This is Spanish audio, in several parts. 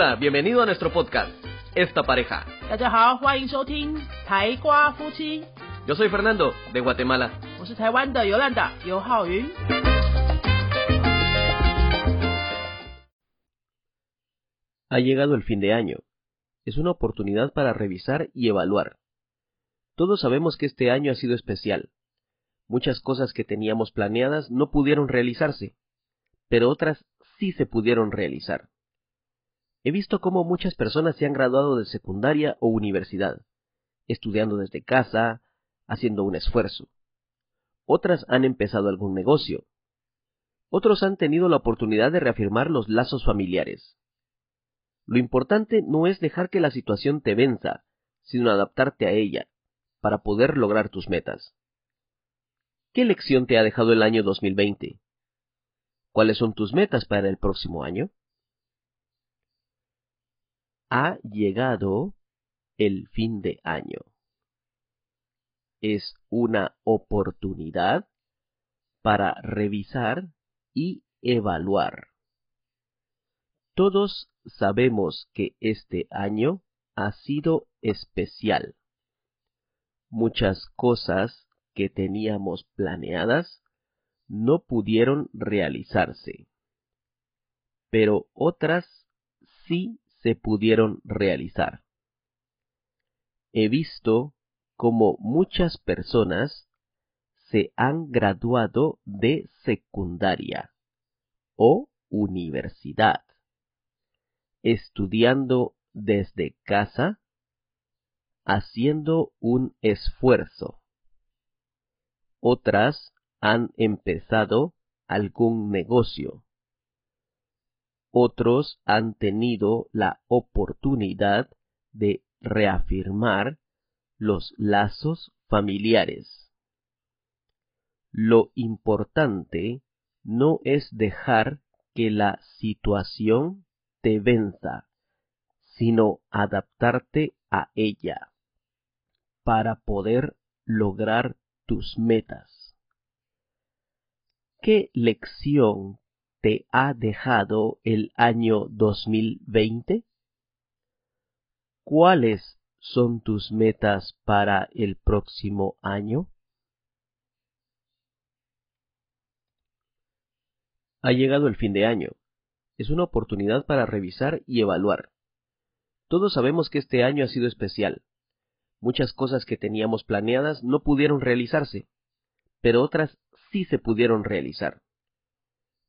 Hola, bienvenido a nuestro podcast, Esta Pareja. Yo soy Fernando, de Guatemala. Ha llegado el fin de año. Es una oportunidad para revisar y evaluar. Todos sabemos que este año ha sido especial. Muchas cosas que teníamos planeadas no pudieron realizarse, pero otras sí se pudieron realizar. He visto cómo muchas personas se han graduado de secundaria o universidad, estudiando desde casa, haciendo un esfuerzo. Otras han empezado algún negocio. Otros han tenido la oportunidad de reafirmar los lazos familiares. Lo importante no es dejar que la situación te venza, sino adaptarte a ella, para poder lograr tus metas. ¿Qué lección te ha dejado el año 2020? ¿Cuáles son tus metas para el próximo año? Ha llegado el fin de año. Es una oportunidad para revisar y evaluar. Todos sabemos que este año ha sido especial. Muchas cosas que teníamos planeadas no pudieron realizarse, pero otras sí se pudieron realizar. He visto cómo muchas personas se han graduado de secundaria o universidad estudiando desde casa, haciendo un esfuerzo. Otras han empezado algún negocio. Otros han tenido la oportunidad de reafirmar los lazos familiares. Lo importante no es dejar que la situación te venza, sino adaptarte a ella para poder lograr tus metas. ¿Qué lección te ha dejado el año 2020? ¿Cuáles son tus metas para el próximo año? Ha llegado el fin de año es una oportunidad para revisar y evaluar. Todos sabemos que este año ha sido especial. Muchas cosas que teníamos planeadas no pudieron realizarse, pero otras sí se pudieron realizar.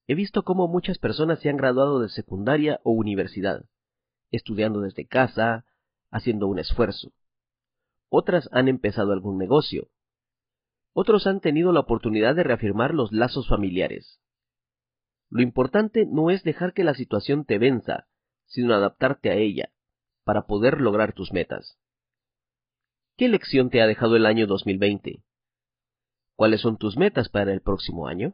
He visto cómo muchas personas se han graduado de secundaria o universidad, estudiando desde casa, haciendo un esfuerzo. Otras han empezado algún negocio. Otros han tenido la oportunidad de reafirmar los lazos familiares. Lo importante no es dejar que la situación te venza, sino adaptarte a ella, para poder lograr tus metas. ¿Qué lección te ha dejado el año 2020? ¿Cuáles son tus metas para el próximo año?